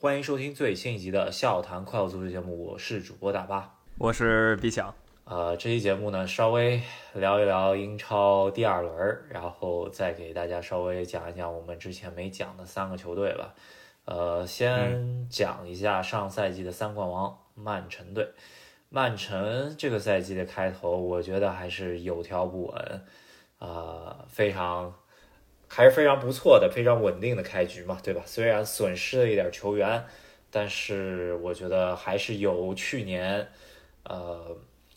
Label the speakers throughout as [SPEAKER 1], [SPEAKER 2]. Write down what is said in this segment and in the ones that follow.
[SPEAKER 1] 欢迎收听最新一集的《笑谈快乐足球》节目，我是主播大巴，
[SPEAKER 2] 我是毕强。
[SPEAKER 1] 呃，这期节目呢，稍微聊一聊英超第二轮，然后再给大家稍微讲一讲我们之前没讲的三个球队吧。呃，先讲一下上赛季的三冠王曼城队。曼城这个赛季的开头，我觉得还是有条不紊，啊，非常。还是非常不错的，非常稳定的开局嘛，对吧？虽然损失了一点球员，但是我觉得还是有去年，呃，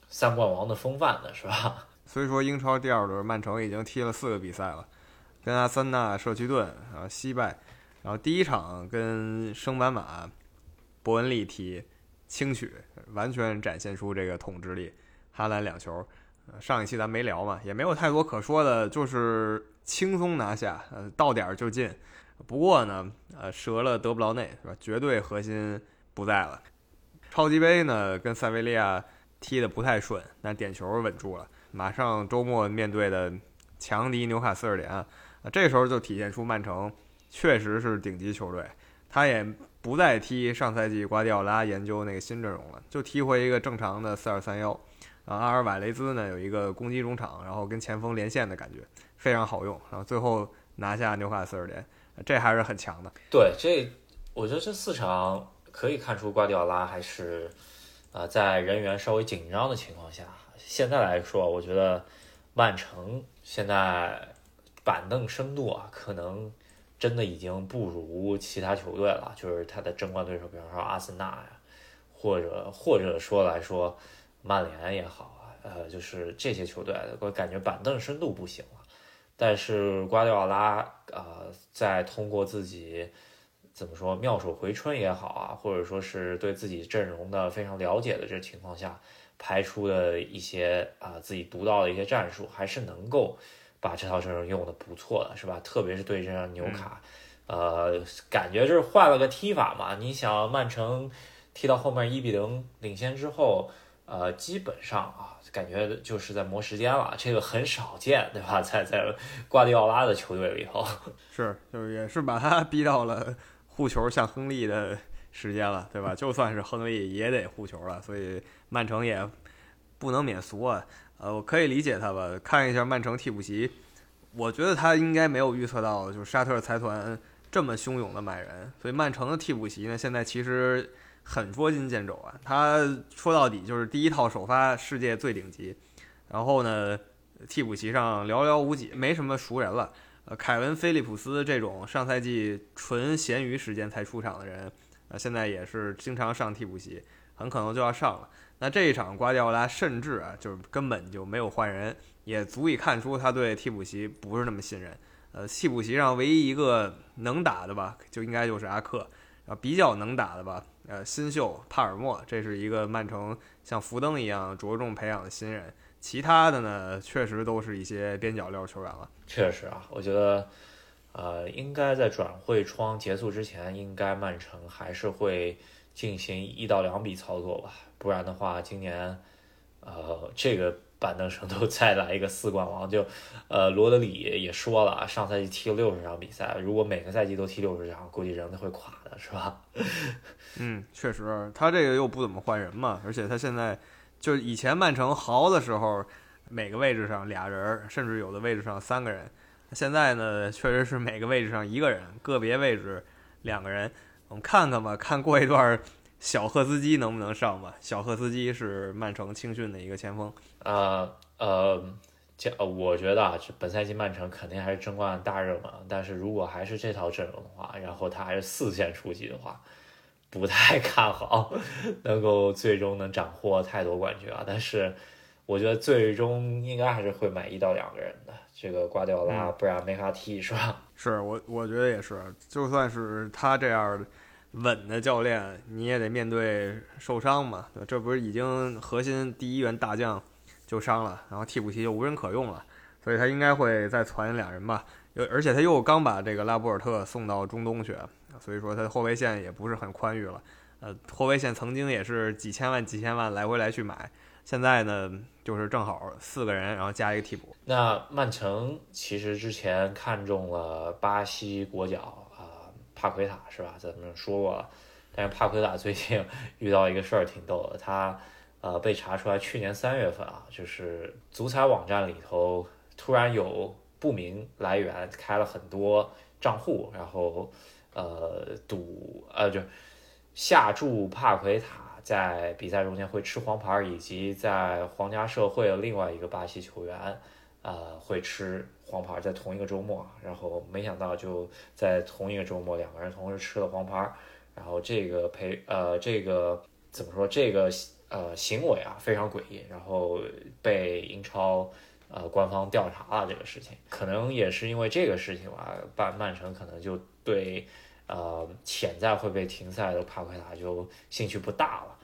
[SPEAKER 1] 三冠王的风范的，是吧？
[SPEAKER 2] 所以说，英超第二轮，曼城已经踢了四个比赛了，跟阿森纳、社区盾啊惜败，然后第一场跟升班马伯恩利踢，轻取，完全展现出这个统治力，哈兰两球。上一期咱没聊嘛，也没有太多可说的，就是轻松拿下，呃，到点儿就进。不过呢，呃，折了德布劳内是吧？绝对核心不在了。超级杯呢，跟塞维利亚踢的不太顺，但点球稳住了。马上周末面对的强敌纽卡斯尔联啊，这时候就体现出曼城确实是顶级球队。他也不再踢上赛季瓜迪奥拉研究那个新阵容了，就踢回一个正常的四二三幺。啊，阿尔瓦雷兹呢有一个攻击中场，然后跟前锋连线的感觉非常好用，然后最后拿下纽卡斯尔联，这还是很强的。
[SPEAKER 1] 对，这我觉得这四场可以看出瓜迪奥拉还是啊在人员稍微紧张的情况下，现在来说，我觉得曼城现在板凳深度啊，可能真的已经不如其他球队了，就是他的争冠对手，比方说阿森纳呀，或者或者说来说。曼联也好啊，呃，就是这些球队，我感觉板凳深度不行了。但是瓜迪奥拉啊，在通过自己怎么说妙手回春也好啊，或者说是对自己阵容的非常了解的这情况下，排出的一些啊自己独到的一些战术，还是能够把这套阵容用的不错的，是吧？特别是对这样纽卡，呃，感觉就是换了个踢法嘛。你想曼城踢到后面一比零领先之后。呃，基本上啊，感觉就是在磨时间了，这个很少见，对吧？在在瓜迪奥拉的球队里头，
[SPEAKER 2] 是，就是也是把他逼到了护球像亨利的时间了，对吧？就算是亨利也得护球了，所以曼城也不能免俗啊。呃，我可以理解他吧？看一下曼城替补席，我觉得他应该没有预测到，就是沙特财团这么汹涌的买人，所以曼城的替补席呢，现在其实。很捉襟见肘啊！他说到底就是第一套首发世界最顶级，然后呢，替补席上寥寥无几，没什么熟人了。呃，凯文·菲利普斯这种上赛季纯闲余时间才出场的人，呃，现在也是经常上替补席，很可能就要上了。那这一场瓜迪奥拉甚至啊，就是根本就没有换人，也足以看出他对替补席不是那么信任。呃，替补席上唯一一个能打的吧，就应该就是阿克，啊，比较能打的吧。呃，新秀帕尔默，这是一个曼城像福登一样着重培养的新人。其他的呢，确实都是一些边角料球员了。
[SPEAKER 1] 确实啊，我觉得，呃，应该在转会窗结束之前，应该曼城还是会进行一到两笔操作吧。不然的话，今年，呃，这个。板凳上都 再来一个四冠王，就，呃，罗德里也说了，上赛季踢了六十场比赛，如果每个赛季都踢六十场，估计人都会垮的，是吧？
[SPEAKER 2] 嗯，确实，他这个又不怎么换人嘛，而且他现在就以前曼城豪的时候，每个位置上俩人，甚至有的位置上三个人，现在呢，确实是每个位置上一个人，个别位置两个人，我们看看吧，看过一段。小赫斯基能不能上吧？小赫斯基是曼城青训的一个前锋。
[SPEAKER 1] 呃呃，这我觉得啊，这本赛季曼城肯定还是争冠大热门。但是如果还是这套阵容的话，然后他还是四线出击的话，不太看好能够最终能斩获太多冠军啊。但是我觉得最终应该还是会买一到两个人的，这个瓜迪奥拉，不然没法踢，是吧？
[SPEAKER 2] 是我我觉得也是，就算是他这样。稳的教练，你也得面对受伤嘛？这不是已经核心第一员大将就伤了，然后替补席就无人可用了，所以他应该会再传两人吧。又而且他又刚把这个拉波尔特送到中东去，所以说他的后卫线也不是很宽裕了。呃，后卫线曾经也是几千万、几千万来回来去买，现在呢就是正好四个人，然后加一个替补。
[SPEAKER 1] 那曼城其实之前看中了巴西国脚啊。帕奎塔是吧？咱们说过了，但是帕奎塔最近 遇到一个事儿挺逗的，他呃被查出来去年三月份啊，就是足彩网站里头突然有不明来源开了很多账户，然后呃赌呃就下注帕奎塔。在比赛中间会吃黄牌，以及在皇家社会的另外一个巴西球员，呃，会吃黄牌，在同一个周末，然后没想到就在同一个周末，两个人同时吃了黄牌，然后这个赔呃这个怎么说这个呃行为啊非常诡异，然后被英超呃官方调查了这个事情，可能也是因为这个事情吧，曼曼城可能就对。呃，潜在会被停赛的帕奎塔就兴趣不大了。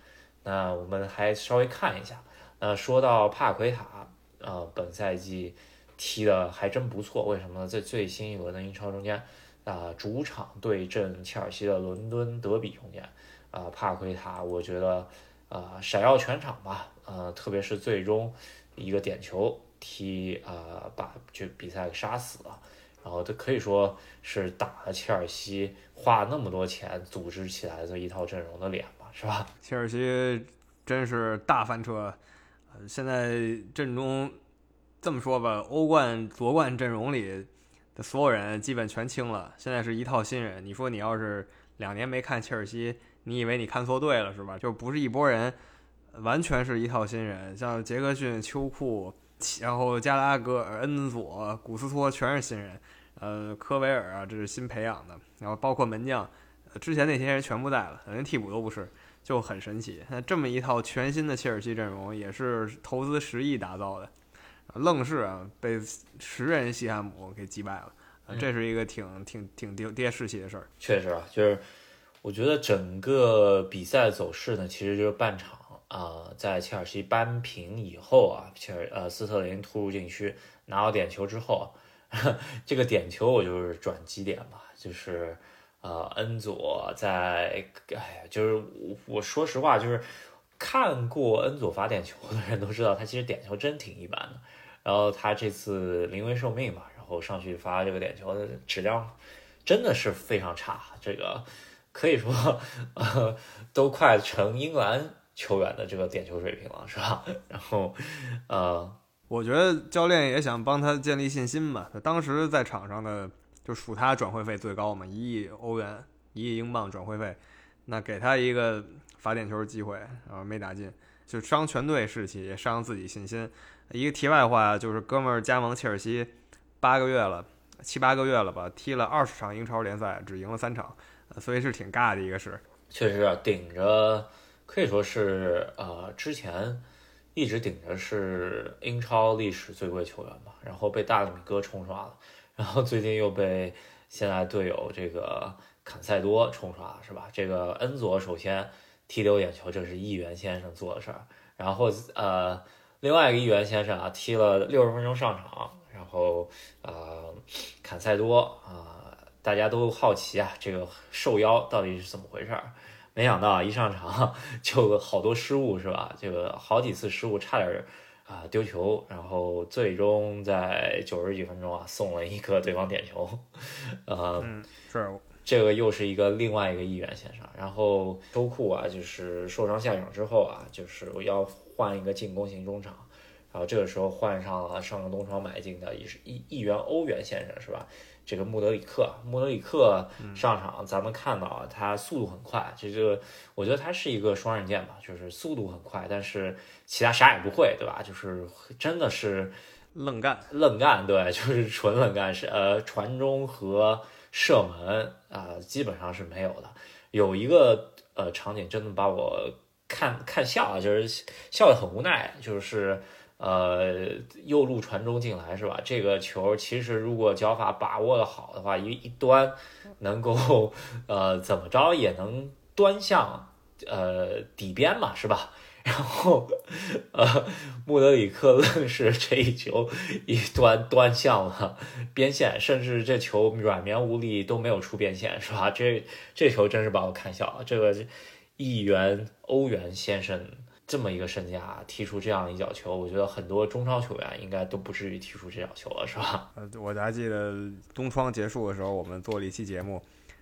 [SPEAKER 1] 那我们还稍微看一下。那说到帕奎塔，呃，本赛季踢的还真不错。为什么？在最新一轮的英超中间，啊，主场对阵切尔西的伦敦德比中间，啊，帕奎塔我觉得，啊，闪耀全场吧。呃，特别是最终一个点球踢，啊，把就比赛给杀死了。然后这可以说是打了切尔西花那么多钱组织起来的一套阵容的脸吧，是吧？
[SPEAKER 2] 切尔西真是大翻车，呃，现在阵中这么说吧，欧冠夺冠阵容里的所有人基本全清了，现在是一套新人。你说你要是两年没看切尔西，你以为你看错队了是吧？就不是一拨人，完全是一套新人，像杰克逊、秋裤，然后加拉格尔、恩佐、古斯托全是新人。呃，科维尔啊，这是新培养的，然后包括门将，之前那些人全部在了，连替补都不是，就很神奇。那这么一套全新的切尔西阵容，也是投资十亿打造的，愣是啊被十人西汉姆给击败了，这是一个挺挺挺跌跌士气的事儿。
[SPEAKER 1] 确实啊，就是我觉得整个比赛走势呢，其实就是半场啊，在切尔西扳平以后啊，切尔呃斯特林突入禁区拿到点球之后。这个点球我就是转机点吧，就是呃，恩佐在，哎呀，就是我我说实话，就是看过恩佐罚点球的人都知道，他其实点球真挺一般的。然后他这次临危受命嘛，然后上去发这个点球的质量真的是非常差，这个可以说呃，都快成英格兰球员的这个点球水平了，是吧？然后呃。
[SPEAKER 2] 我觉得教练也想帮他建立信心吧。他当时在场上的就数他转会费最高嘛，一亿欧元，一亿英镑转会费，那给他一个罚点球机会，然后没打进，就伤全队士气，也伤自己信心。一个题外话就是，哥们儿加盟切尔西八个月了，七八个月了吧，踢了二十场英超联赛，只赢了三场，所以是挺尬的一个事。
[SPEAKER 1] 确实啊，顶着可以说是呃之前。一直顶着是英超历史最贵球员嘛，然后被大米哥冲刷了，然后最近又被现在队友这个坎塞多冲刷，是吧？这个恩佐首先踢丢眼球，这是议员先生做的事儿，然后呃，另外一个议员先生啊，踢了六十分钟上场，然后呃，坎塞多啊，大家都好奇啊，这个受邀到底是怎么回事儿？没想到一上场 就好多失误是吧？这个好几次失误，差点啊丢球，然后最终在九十几分钟啊送了一个对方点球，呃，
[SPEAKER 2] 是
[SPEAKER 1] 这个又是一个另外一个议员先生。然后周库啊，就是受伤下场之后啊，就是要换一个进攻型中场，然后这个时候换上了上个东窗买进的一一亿元欧元先生是吧？这个穆德里克，穆德里克上场，咱们看到他速度很快，这个我觉得他是一个双刃剑吧，就是速度很快，但是其他啥也不会，对吧？就是真的是
[SPEAKER 2] 愣干，
[SPEAKER 1] 愣干，对，就是纯愣干，是呃传中和射门啊，基本上是没有的。有一个呃场景真的把我看看笑了，就是笑得很无奈，就是。呃，右路传中进来是吧？这个球其实如果脚法把握的好的话，一一端能够呃怎么着也能端向呃底边嘛，是吧？然后呃穆德里克愣是这一球一端端向了边线，甚至这球软绵无力都没有出边线，是吧？这这球真是把我看笑了。这个一元欧元先生。这么一个身价踢出这样一脚球，我觉得很多中超球员应该都不至于踢出这脚球了，是吧？
[SPEAKER 2] 呃，我还记得东窗结束的时候，我们做了一期节目，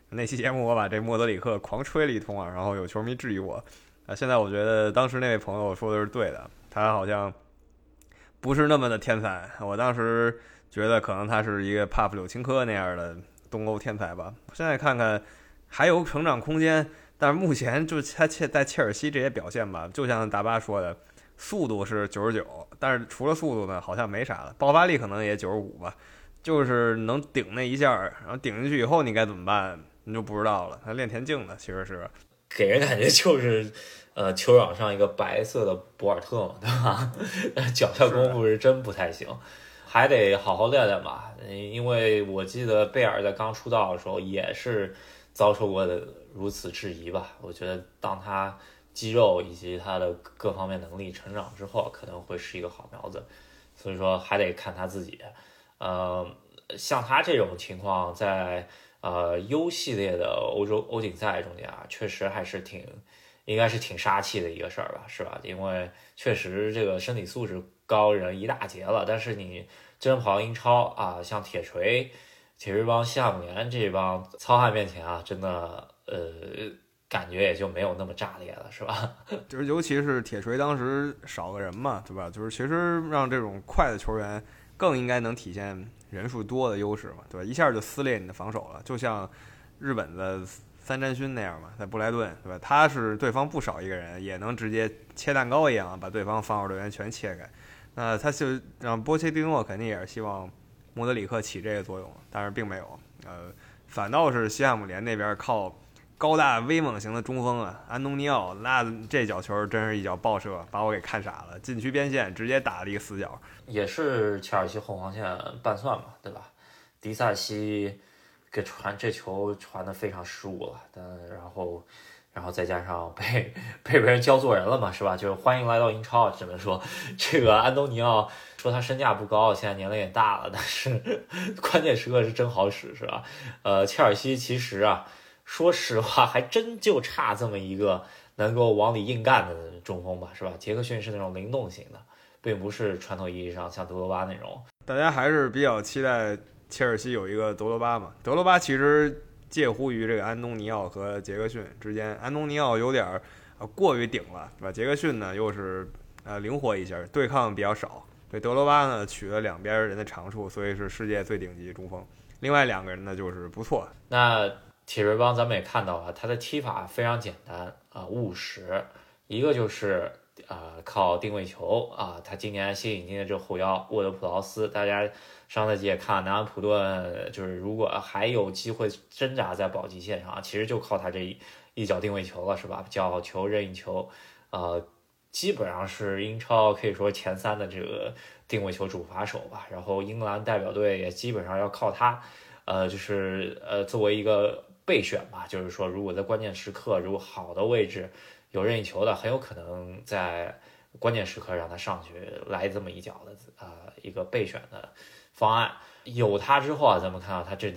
[SPEAKER 2] 那期节目我把这莫德里克狂吹了一通啊，然后有球迷质疑我，啊，现在我觉得当时那位朋友说的是对的，他好像不是那么的天才。我当时觉得可能他是一个帕夫柳琴科那样的东欧天才吧。现在看看还有成长空间，但是目前就他切在切尔西这些表现吧，就像大巴说的，速度是九十九，但是除了速度呢，好像没啥了。爆发力可能也九十五吧，就是能顶那一下，然后顶进去以后你该怎么办，你就不知道了。他练田径的其实是。
[SPEAKER 1] 给人感觉就是，呃，球场上一个白色的博尔特嘛，对吧？脚下功夫是真不太行，还得好好练练吧。因为我记得贝尔在刚出道的时候也是遭受过的如此质疑吧。我觉得当他肌肉以及他的各方面能力成长之后，可能会是一个好苗子。所以说还得看他自己。呃，像他这种情况在。呃，U 系列的欧洲欧锦赛中间啊，确实还是挺，应该是挺杀气的一个事儿吧，是吧？因为确实这个身体素质高人一大截了，但是你真跑英超啊，像铁锤、铁锤帮、西汉姆联这帮糙汉面前啊，真的呃，感觉也就没有那么炸裂了，是吧？
[SPEAKER 2] 就是尤其是铁锤当时少个人嘛，对吧？就是其实让这种快的球员更应该能体现。人数多的优势嘛，对吧？一下就撕裂你的防守了，就像日本的三詹勋那样嘛，在布莱顿，对吧？他是对方不少一个人，也能直接切蛋糕一样把对方防守队员全切开。那他就让波切蒂诺肯定也是希望莫德里克起这个作用，但是并没有。呃，反倒是西汉姆联那边靠。高大威猛型的中锋啊，安东尼奥，那这脚球真是一脚爆射，把我给看傻了。禁区边线直接打了一个死角，
[SPEAKER 1] 也是切尔西后防线半算嘛，对吧？迪萨西给传这球传的非常失误了，但然后，然后再加上被被别人教做人了嘛，是吧？就是欢迎来到英超，只能说这个安东尼奥说他身价不高，现在年龄也大了，但是 关键时刻是真好使，是吧？呃，切尔西其实啊。说实话，还真就差这么一个能够往里硬干的中锋吧，是吧？杰克逊是那种灵动型的，并不是传统意义上像德罗巴那种。
[SPEAKER 2] 大家还是比较期待切尔西有一个德罗巴嘛？德罗巴其实介乎于这个安东尼奥和杰克逊之间，安东尼奥有点呃过于顶了，对吧？杰克逊呢又是呃灵活一些，对抗比较少。对德罗巴呢取了两边人的长处，所以是世界最顶级中锋。另外两个人呢就是不错。
[SPEAKER 1] 那。铁锤帮咱们也看到了，他的踢法非常简单啊，务实。一个就是啊，靠定位球啊。他今年新引进的这后腰沃德普劳斯，大家上赛季也看南安普顿，就是如果还有机会挣扎在保级线上，其实就靠他这一一脚定位球了，是吧？角球、任意球，呃，基本上是英超可以说前三的这个定位球主罚手吧。然后英格兰代表队也基本上要靠他，呃，就是呃，作为一个。备选吧，就是说，如果在关键时刻，如果好的位置有任意球的，很有可能在关键时刻让他上去来这么一脚的，呃，一个备选的方案。有他之后啊，咱们看到他这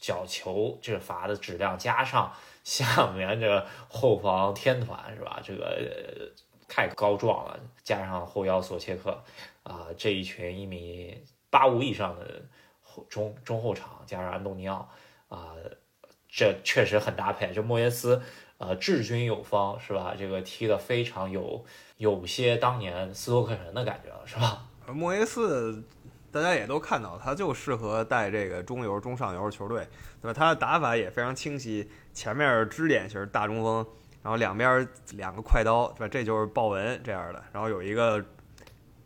[SPEAKER 1] 角球这罚的质量，加上下面这个后防天团是吧？这个太高壮了，加上后腰索切克啊，这一群一米八五以上的后中中后场，加上安东尼奥啊。这确实很搭配，就莫耶斯，呃，治军有方，是吧？这个踢的非常有，有些当年斯托克人的感觉了，是吧？
[SPEAKER 2] 莫耶斯，大家也都看到，他就适合带这个中游、中上游球队，对吧？他的打法也非常清晰，前面支点型大中锋，然后两边两个快刀，对吧？这就是鲍文这样的，然后有一个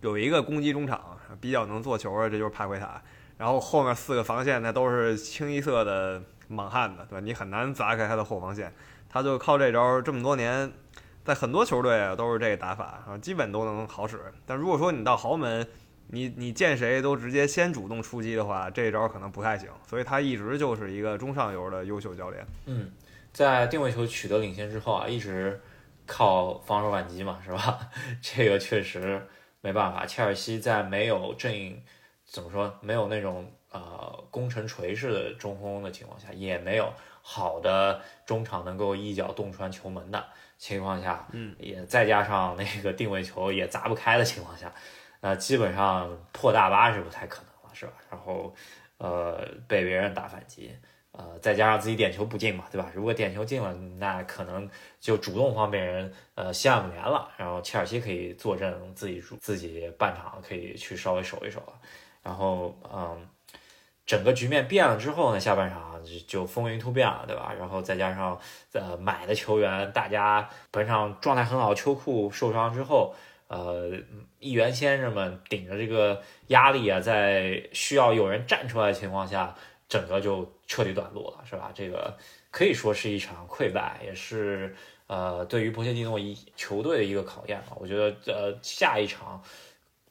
[SPEAKER 2] 有一个攻击中场，比较能做球的，这就是帕奎塔，然后后面四个防线那都是清一色的。莽汉的，对吧？你很难砸开他的后防线，他就靠这招，这么多年，在很多球队啊都是这个打法啊，基本都能好使。但如果说你到豪门，你你见谁都直接先主动出击的话，这招可能不太行。所以他一直就是一个中上游的优秀教练。
[SPEAKER 1] 嗯，在定位球取得领先之后啊，一直靠防守反击嘛，是吧？这个确实没办法。切尔西在没有阵营怎么说，没有那种。呃，攻城锤式的中锋的情况下，也没有好的中场能够一脚洞穿球门的情况下，
[SPEAKER 2] 嗯，
[SPEAKER 1] 也再加上那个定位球也砸不开的情况下，那基本上破大巴是不太可能了，是吧？然后，呃，被别人打反击，呃，再加上自己点球不进嘛，对吧？如果点球进了，那可能就主动方被人呃西汉姆联了，然后切尔西可以坐镇自己主自己半场可以去稍微守一守，然后嗯，整个局面变了之后呢，下半场就风云突变了，对吧？然后再加上呃买的球员，大家本场状态很好，秋裤受伤之后，呃，议员先生们顶着这个压力啊，在需要有人站出来的情况下。整个就彻底短路了，是吧？这个可以说是一场溃败，也是呃对于波切蒂诺一球队的一个考验吧。我觉得呃下一场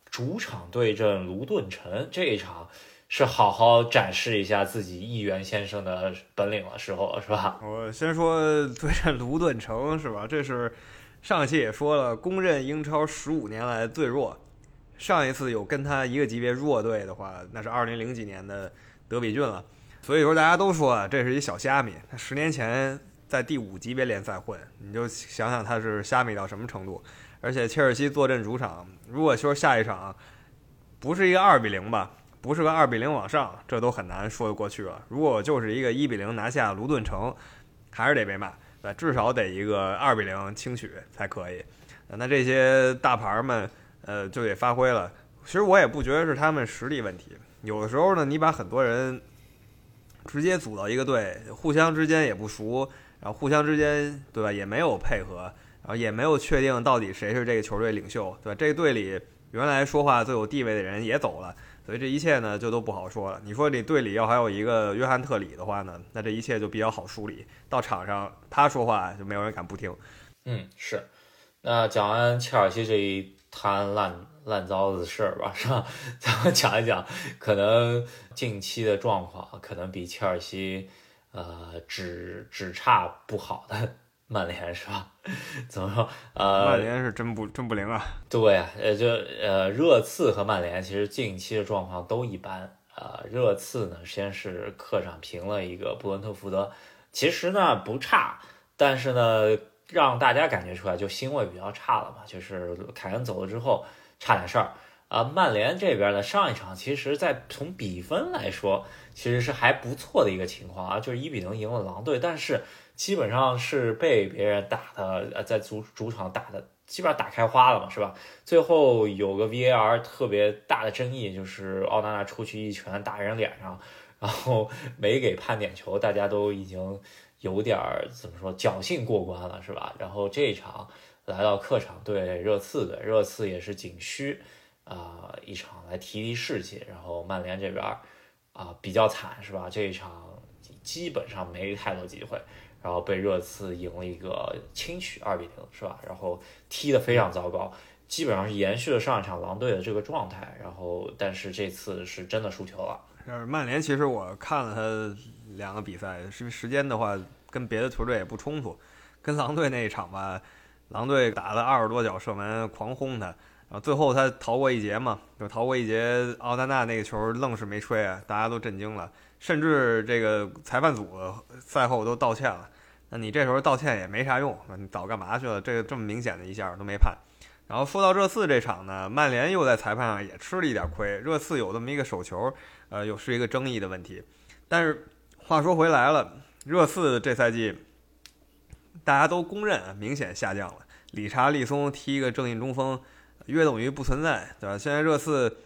[SPEAKER 1] 主场对阵卢顿城这一场是好好展示一下自己议员先生的本领的时候，是吧？
[SPEAKER 2] 我先说对阵卢顿城是吧？这是上一期也说了，公认英超十五年来最弱。上一次有跟他一个级别弱队的话，那是二零零几年的。德比郡了，所以说大家都说啊这是一小虾米。他十年前在第五级别联赛混，你就想想他是虾米到什么程度。而且切尔西坐镇主场，如果说下一场不是一个二比零吧，不是个二比零往上，这都很难说得过去了。如果就是一个一比零拿下卢顿城，还是得被骂，对，至少得一个二比零轻取才可以。那这些大牌们，呃，就得发挥了。其实我也不觉得是他们实力问题。有的时候呢，你把很多人直接组到一个队，互相之间也不熟，然后互相之间对吧，也没有配合，然后也没有确定到底谁是这个球队领袖，对吧？这个队里原来说话最有地位的人也走了，所以这一切呢就都不好说了。你说你队里要还有一个约翰特里的话呢，那这一切就比较好梳理。到场上他说话就没有人敢不听。
[SPEAKER 1] 嗯，是。那讲完切尔西这一摊烂。烂糟的事儿吧，是吧？咱们讲一讲，可能近期的状况可能比切尔西，呃，只只差不好的曼联，是吧？怎么说？呃，
[SPEAKER 2] 曼联是真不真不灵啊。
[SPEAKER 1] 对，呃，就呃，热刺和曼联其实近期的状况都一般。呃，热刺呢，先是客场平了一个布伦特福德，其实呢不差，但是呢，让大家感觉出来就腥味比较差了嘛。就是凯恩走了之后。差点事儿啊！曼联这边呢，上一场其实，在从比分来说，其实是还不错的一个情况啊，就是一比零赢了狼队，但是基本上是被别人打的，呃，在主主场打的基本上打开花了嘛，是吧？最后有个 VAR 特别大的争议，就是奥纳纳出去一拳打人脸上，然后 没给判点球，大家都已经有点怎么说侥幸过关了，是吧？然后这一场。来到客场对热刺的，热刺也是仅需啊一场来提提士气，然后曼联这边啊比较惨是吧？这一场基本上没太多机会，然后被热刺赢了一个轻取二比零是吧？然后踢得非常糟糕，基本上是延续了上一场狼队的这个状态，然后但是这次是真的输球了。
[SPEAKER 2] 是曼联，其实我看了他两个比赛，是时间的话跟别的球队也不冲突，跟狼队那一场吧。狼队打了二十多脚射门，狂轰他，然后最后他逃过一劫嘛，就逃过一劫。奥纳纳那个球愣是没吹啊，大家都震惊了，甚至这个裁判组赛后都道歉了。那你这时候道歉也没啥用，你早干嘛去了？这个这么明显的一下都没判。然后说到热刺这场呢，曼联又在裁判上也吃了一点亏。热刺有这么一个手球，呃，又是一个争议的问题。但是话说回来了，热刺这赛季。大家都公认明显下降了。理查利松踢一个正印中锋，约等于不存在，对吧？现在热刺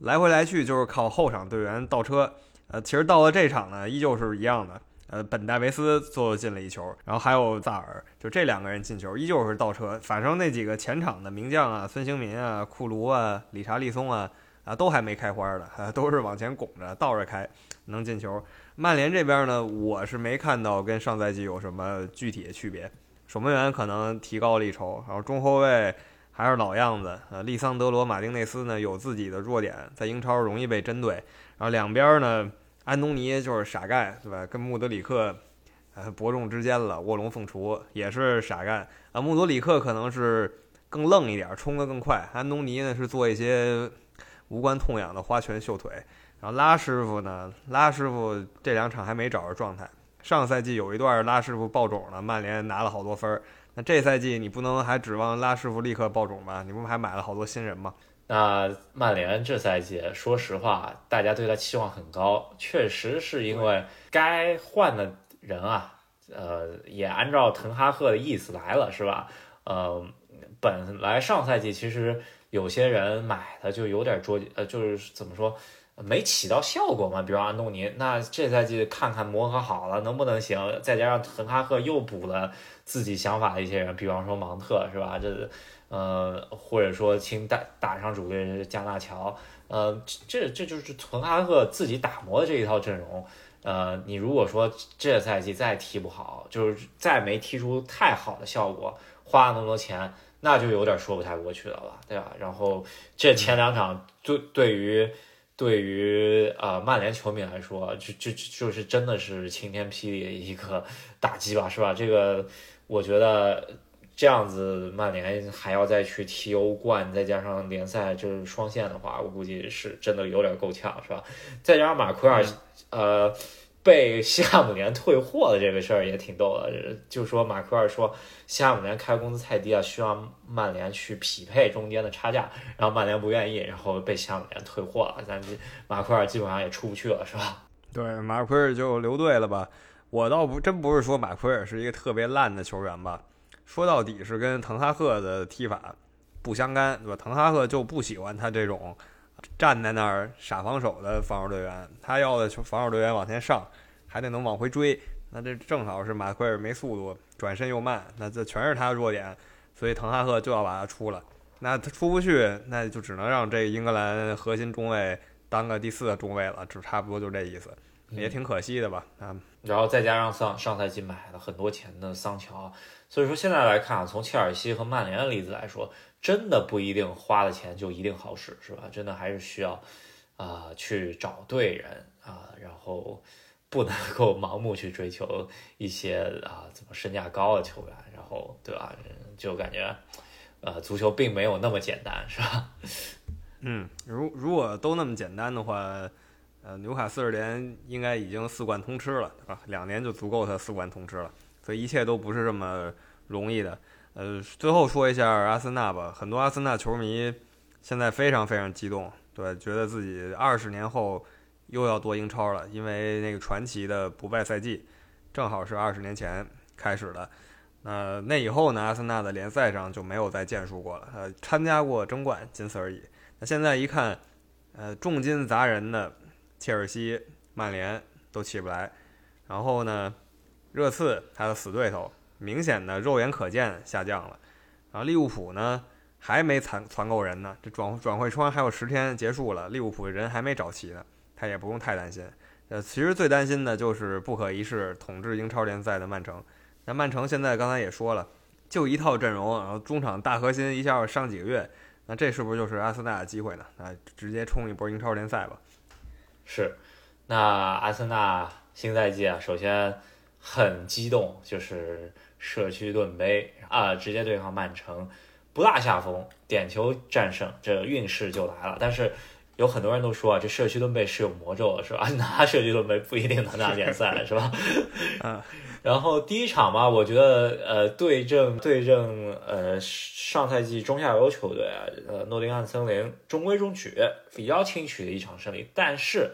[SPEAKER 2] 来回来去就是靠后场队员倒车。呃，其实到了这场呢，依旧是一样的。呃，本戴维斯最后进了一球，然后还有萨尔，就这两个人进球，依旧是倒车。反正那几个前场的名将啊，孙兴民啊、库卢啊、理查利松啊，啊，都还没开花的，都是往前拱着倒着开，能进球。曼联这边呢，我是没看到跟上赛季有什么具体的区别。守门员可能提高了一筹，然后中后卫还是老样子。呃，利桑德罗·马丁内斯呢有自己的弱点，在英超容易被针对。然后两边呢，安东尼就是傻干，对吧？跟穆德里克呃伯仲之间了，卧龙凤雏也是傻干。啊，穆德里克可能是更愣一点，冲得更快。安东尼呢是做一些无关痛痒的花拳绣腿。然后拉师傅呢？拉师傅这两场还没找着状态。上赛季有一段拉师傅爆种了，曼联拿了好多分儿。那这赛季你不能还指望拉师傅立刻爆种吧？你不还买了好多新人吗？
[SPEAKER 1] 那曼联这赛季，说实话，大家对他期望很高，确实是因为该换的人啊，呃，也按照滕哈赫的意思来了，是吧？呃，本来上赛季其实有些人买的就有点捉，呃，就是怎么说，没起到效果嘛。比如安东尼，那这赛季看看磨合好了能不能行？再加上滕哈赫又补了自己想法的一些人，比方说芒特，是吧？这。呃，或者说请打打上主力加纳乔，呃，这这就是滕哈赫自己打磨的这一套阵容。呃，你如果说这赛季再踢不好，就是再没踢出太好的效果，花了那么多钱，那就有点说不太过去了吧，对吧？然后这前两场对对于对于呃曼联球迷来说，就就就是真的是晴天霹雳的一个 打击吧，是吧？这个我觉得。这样子，曼联还要再去踢欧冠，再加上联赛就是双线的话，我估计是真的有点够呛，是吧？再加上马奎尔，呃，被 西汉姆联退货的这个事儿也挺逗的，就说马奎尔说西汉姆联开工资太低了，需要曼联去匹配中间的差价，然后曼联不愿意，然后被西汉姆联退货了，咱马奎尔基本上也出不去了，是吧？
[SPEAKER 2] 对，马奎尔就留队了吧？我倒不真不是说马奎尔是一个特别烂的球员吧。说到底是跟滕哈赫的踢法不相干，对吧？滕哈赫就不喜欢他这种站在那儿傻防守的防守队员，他要的防守队员往前上，还得能往回追。那这正好是马奎尔没速度，转身又慢，那这全是他的弱点，所以滕哈赫就要把他出了。那他出不去，那就只能让这英格兰核心中卫当个第四个中卫了，就差不多就这意思，也挺可惜的吧？啊，
[SPEAKER 1] 然后再加上上上赛季买了很多钱的桑乔。所以说现在来看，从切尔西和曼联的例子来说，真的不一定花的钱就一定好使，是吧？真的还是需要啊去找对人啊，然后不能够 盲目去追求一些啊怎么身价高的球员，然后对吧？就感觉呃足球并没有那么简单，是吧？
[SPEAKER 2] 嗯，如如果都那么简单的话，呃纽卡斯尔联应该已经四冠通吃了，对吧？两年就足够他四冠通吃了。所以一切都不是这么容易的。呃，最后说一下阿森纳吧。很多阿森纳球迷现在非常非常激动，对，觉得自己二十年后又要夺英超了，因为那个传奇的不败赛季正好是二十年前开始的。那那以后呢，阿森纳的联赛上就没有再建树过了。呃，参加过争冠，仅此而已。那现在一看，呃，重金砸人的切尔西、曼联都起不来，然后呢？热刺他的死对头，明显的肉眼可见下降了。然后利物浦呢，还没攒攒够人呢。这转转会窗还有十天结束了，利物浦人还没找齐呢，他也不用太担心。呃，其实最担心的就是不可一世统治英超联赛的曼城。那曼城现在刚才也说了，就一套阵容，然后中场大核心一下上几个月，那这是不是就是阿森纳的机会呢？那直接冲一波英超联赛吧。
[SPEAKER 1] 是，那阿森纳新赛季啊，首先。很激动，就是社区盾杯啊，直接对抗曼城，不落下风，点球战胜，这运势就来了。但是有很多人都说啊，这社区盾杯是有魔咒的，是吧？拿社区盾杯不一定能拿联赛，是吧？
[SPEAKER 2] 嗯。
[SPEAKER 1] 然后第一场嘛，我觉得呃，对阵对阵呃上赛季中下游球队啊，呃诺丁汉森林中规中矩，比较轻取的一场胜利，但是。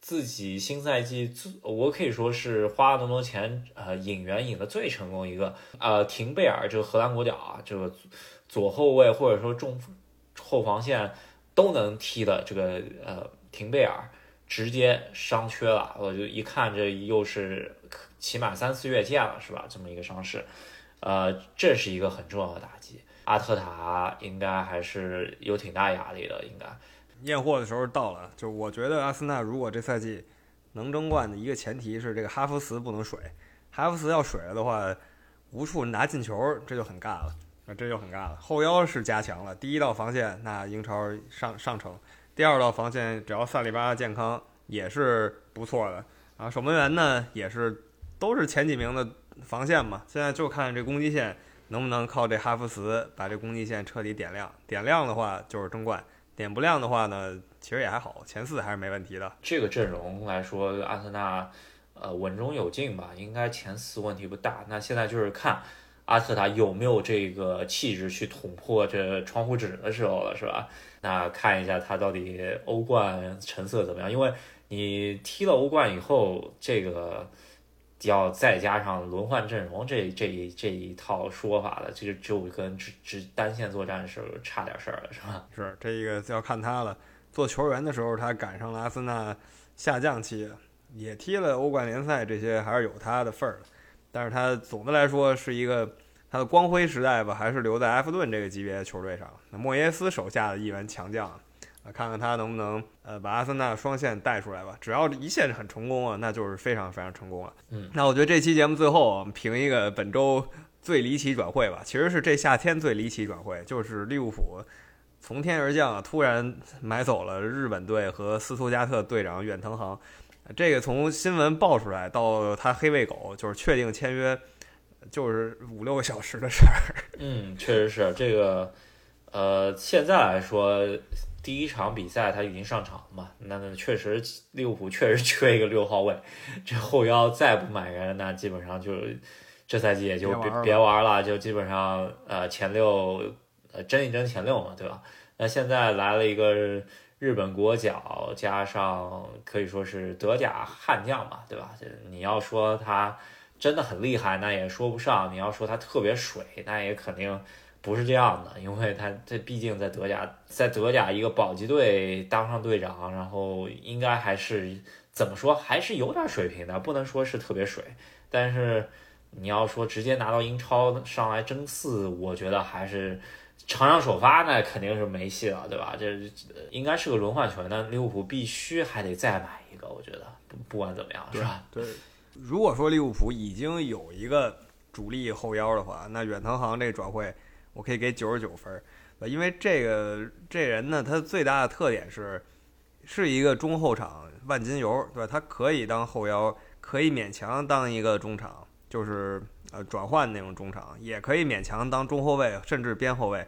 [SPEAKER 1] 自己新赛季最，我可以说是花了那么多钱，呃，引援引的最成功一个，呃，廷贝尔这个荷兰国脚啊，这个左后卫或者说中后防线都能踢的这个呃廷贝尔直接伤缺了，我就一看这又是起码三四月见了是吧？这么一个伤势，呃，这是一个很重要的打击，阿特塔应该还是有挺大压力的，应该。
[SPEAKER 2] 验货的时候到了，就我觉得阿森纳如果这赛季能争冠的一个前提是这个哈弗茨不能水，哈弗茨要水了的话，无处拿进球，这就很尬了，那这就很尬了。后腰是加强了，第一道防线那英超上上乘，第二道防线只要萨里巴健康也是不错的，然后守门员呢也是都是前几名的防线嘛，现在就看这攻击线能不能靠这哈弗茨把这攻击线彻底点亮，点亮的话就是争冠。点不亮的话呢，其实也还好，前四还是没问题的。
[SPEAKER 1] 这个阵容来说，阿森纳呃稳中有进吧，应该前四问题不大。那现在就是看阿特塔有没有这个气质去捅破这窗户纸的时候了，是吧？那看一下他到底欧冠成色怎么样？因为你踢了欧冠以后，这个要再加上轮换阵容这这一这一套说法了，这个就跟只只单线作战是差点事儿了，是吧？
[SPEAKER 2] 是这个要看他了。做球员的时候，他赶上了阿森纳下降期，也踢了欧冠联赛，这些还是有他的份儿的。但是他总的来说是一个。他的光辉时代吧，还是留在埃弗顿这个级别的球队上。那莫耶斯手下的一员强将，啊，看看他能不能呃把阿森纳双线带出来吧。只要一线很成功啊，那就是非常非常成功了。
[SPEAKER 1] 嗯，
[SPEAKER 2] 那我觉得这期节目最后我们评一个本周最离奇转会吧。其实是这夏天最离奇转会，就是利物浦从天而降，啊突然买走了日本队和斯图加特队长远藤航。这个从新闻爆出来到他黑喂狗，就是确定签约。就是五六个小时的事儿。
[SPEAKER 1] 嗯，确实是这个。呃，现在来说，第一场比赛他已经上场了嘛？那那确实，利物浦确实缺一个六号位。这后腰再不买人，那基本上就这赛季也就别别玩了，就基本上呃前六呃争一争前六嘛，对吧？那现在来了一个日本国脚，加上可以说是德甲悍将嘛，对吧？这你要说他。真的很厉害，那也说不上。你要说他特别水，那也肯定不是这样的，因为他这毕竟在德甲，在德甲一个保级队当上队长，然后应该还是怎么说，还是有点水平的，不能说是特别水。但是你要说直接拿到英超上来争四，我觉得还是场上首发那肯定是没戏了，对吧？这应该是个轮换球员，那利物浦必须还得再买一个，我觉得不不管怎么样，是吧？
[SPEAKER 2] 对。如果说利物浦已经有一个主力后腰的话，那远藤航这转会我可以给九十九分，因为这个这人呢，他最大的特点是是一个中后场万金油，对吧？他可以当后腰，可以勉强当一个中场，就是呃转换那种中场，也可以勉强当中后卫，甚至边后卫，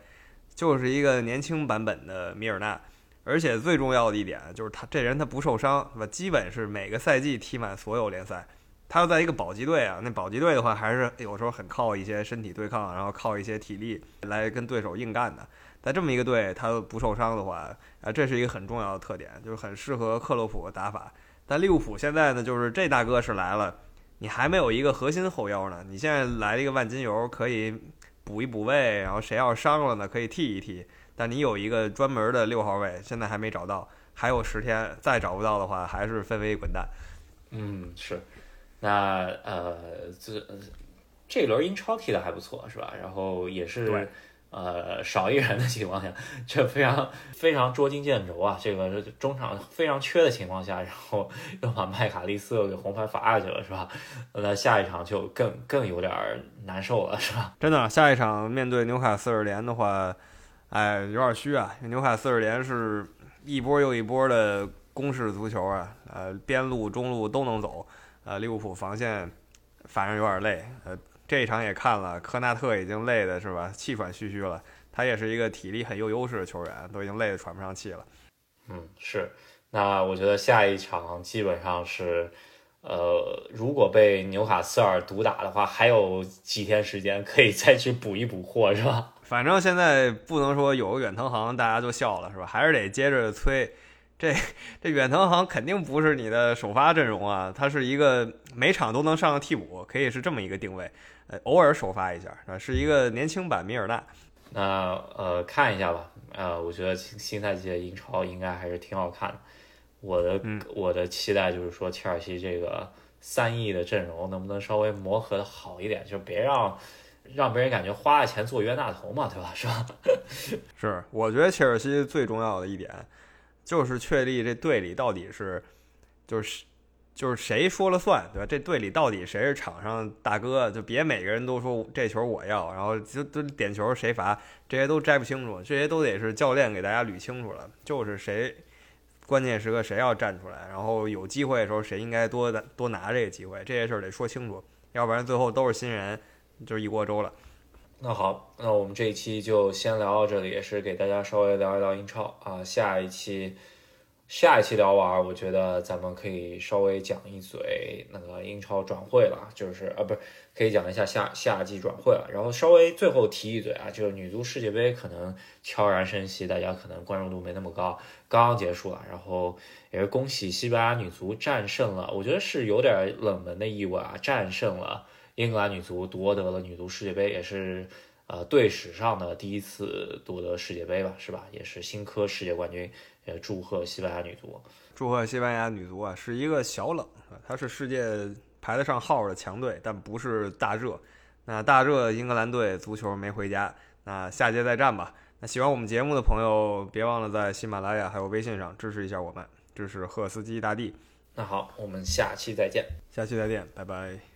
[SPEAKER 2] 就是一个年轻版本的米尔纳。而且最重要的一点就是他这人他不受伤，对吧？基本是每个赛季踢满所有联赛。他要在一个保级队啊，那保级队的话，还是有时候很靠一些身体对抗，然后靠一些体力来跟对手硬干的。在这么一个队，他不受伤的话，啊，这是一个很重要的特点，就是很适合克洛普的打法。但利物浦现在呢，就是这大哥是来了，你还没有一个核心后腰呢。你现在来了一个万金油，可以补一补位，然后谁要伤了呢，可以替一替。但你有一个专门的六号位，现在还没找到，还有十天，再找不到的话，还是分为滚蛋。
[SPEAKER 1] 嗯，是。那呃，这这轮英超踢的还不错，是吧？然后也是呃少一人的情况下，这非常非常捉襟见肘啊！这个中场非常缺的情况下，然后又把麦卡利斯又给红牌罚下去了，是吧？那下一场就更更有点难受了，是吧？
[SPEAKER 2] 真的，下一场面对纽卡斯尔联的话，哎，有点虚啊！纽卡斯尔联是一波又一波的攻势足球啊，呃，边路、中路都能走。呃，利物浦防线反正有点累。呃，这一场也看了，科纳特已经累的是吧，气喘吁吁了。他也是一个体力很有优势的球员，都已经累得喘不上气了。
[SPEAKER 1] 嗯，是。那我觉得下一场基本上是，呃，如果被纽卡斯尔毒打的话，还有几天时间可以再去补一补货，是吧？
[SPEAKER 2] 反正现在不能说有个远藤航大家就笑了，是吧？还是得接着催。这这远藤航肯定不是你的首发阵容啊，他是一个每场都能上个替补，可以是这么一个定位，呃，偶尔首发一下啊，是一个年轻版米尔纳。
[SPEAKER 1] 那呃，看一下吧，呃，我觉得新赛季的英超应该还是挺好看的。我的我的期待就是说，切尔西这个三亿的阵容能不能稍微磨合的好一点，就别让让别人感觉花了钱做冤大头嘛，对吧？是吧？
[SPEAKER 2] 是，我觉得切尔西最重要的一点。就是确立这队里到底是，就是就是谁说了算，对吧？这队里到底谁是场上大哥？就别每个人都说这球我要，然后就都点球谁罚，这些都摘不清楚，这些都得是教练给大家捋清楚了。就是谁关键时刻谁要站出来，然后有机会的时候谁应该多多拿这个机会，这些事儿得说清楚，要不然最后都是新人，就是一锅粥了。
[SPEAKER 1] 那好，那我们这一期就先聊到这里，也是给大家稍微聊一聊英超啊。下一期，下一期聊完，我觉得咱们可以稍微讲一嘴那个英超转会了，就是啊，不是可以讲一下夏夏季转会了，然后稍微最后提一嘴啊，就是女足世界杯可能悄然升起，大家可能关注度没那么高，刚刚结束了，然后也是恭喜西班牙女足战胜了，我觉得是有点冷门的意味啊，战胜了英格兰女足，夺得了女足世界杯，也是呃队史上的第一次夺得世界杯吧，是吧？也是新科世界冠军。也祝贺西班牙女足，
[SPEAKER 2] 祝贺西班牙女足啊！是一个小冷啊，它是世界排得上号的强队，但不是大热。那大热英格兰队足球没回家，那下届再战吧。那喜欢我们节目的朋友，别忘了在喜马拉雅还有微信上支持一下我们，支持赫斯基大帝。
[SPEAKER 1] 那好，我们下期再见，
[SPEAKER 2] 下期再见，拜拜。